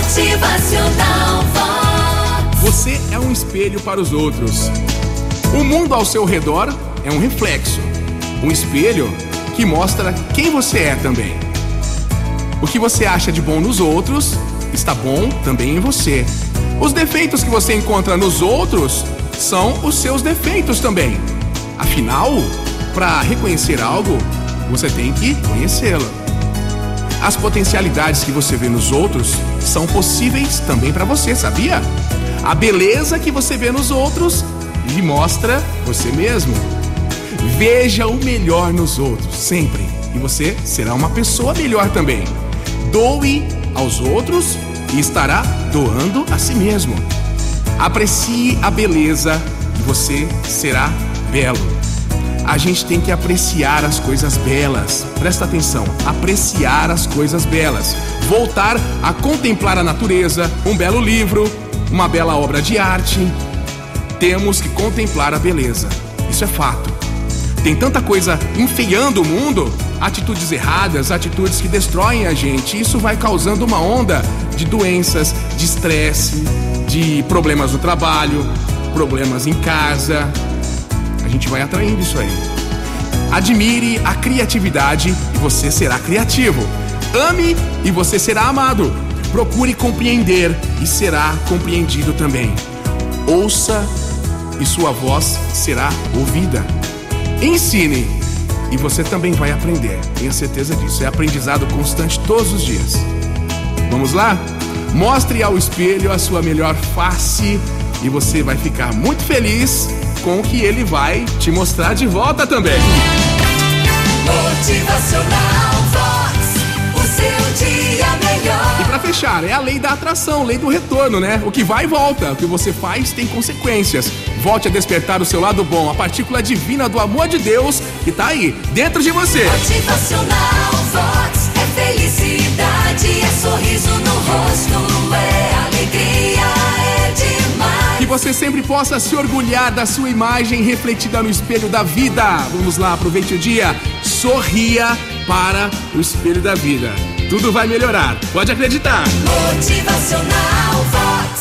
Motivacional Vox. Você é um espelho para os outros. O mundo ao seu redor é um reflexo, um espelho que mostra quem você é também. O que você acha de bom nos outros está bom também em você. Os defeitos que você encontra nos outros são os seus defeitos também. Afinal, para reconhecer algo, você tem que conhecê-lo. As potencialidades que você vê nos outros são possíveis também para você, sabia? A beleza que você vê nos outros lhe mostra você mesmo. Veja o melhor nos outros, sempre, e você será uma pessoa melhor também. Doe aos outros e estará doando a si mesmo. Aprecie a beleza e você será belo. A gente tem que apreciar as coisas belas. Presta atenção, apreciar as coisas belas. Voltar a contemplar a natureza, um belo livro, uma bela obra de arte. Temos que contemplar a beleza. Isso é fato. Tem tanta coisa enfeiando o mundo, atitudes erradas, atitudes que destroem a gente. Isso vai causando uma onda de doenças, de estresse, de problemas no trabalho, problemas em casa. A gente vai atraindo isso aí. Admire a criatividade e você será criativo. Ame e você será amado. Procure compreender e será compreendido também. Ouça e sua voz será ouvida. Ensine e você também vai aprender. Tenha certeza disso. É aprendizado constante todos os dias. Vamos lá? Mostre ao espelho a sua melhor face e você vai ficar muito feliz com o que ele vai te mostrar de volta também. Motivacional Vox. O seu dia melhor. E pra fechar, é a lei da atração, lei do retorno, né? O que vai volta, o que você faz tem consequências. Volte a despertar o seu lado bom, a partícula divina do amor de Deus que tá aí, dentro de você. Motivacional Vox. É felicidade, você sempre possa se orgulhar da sua imagem refletida no espelho da vida. Vamos lá, aproveite o dia. Sorria para o espelho da vida. Tudo vai melhorar. Pode acreditar. Motivacional Vox.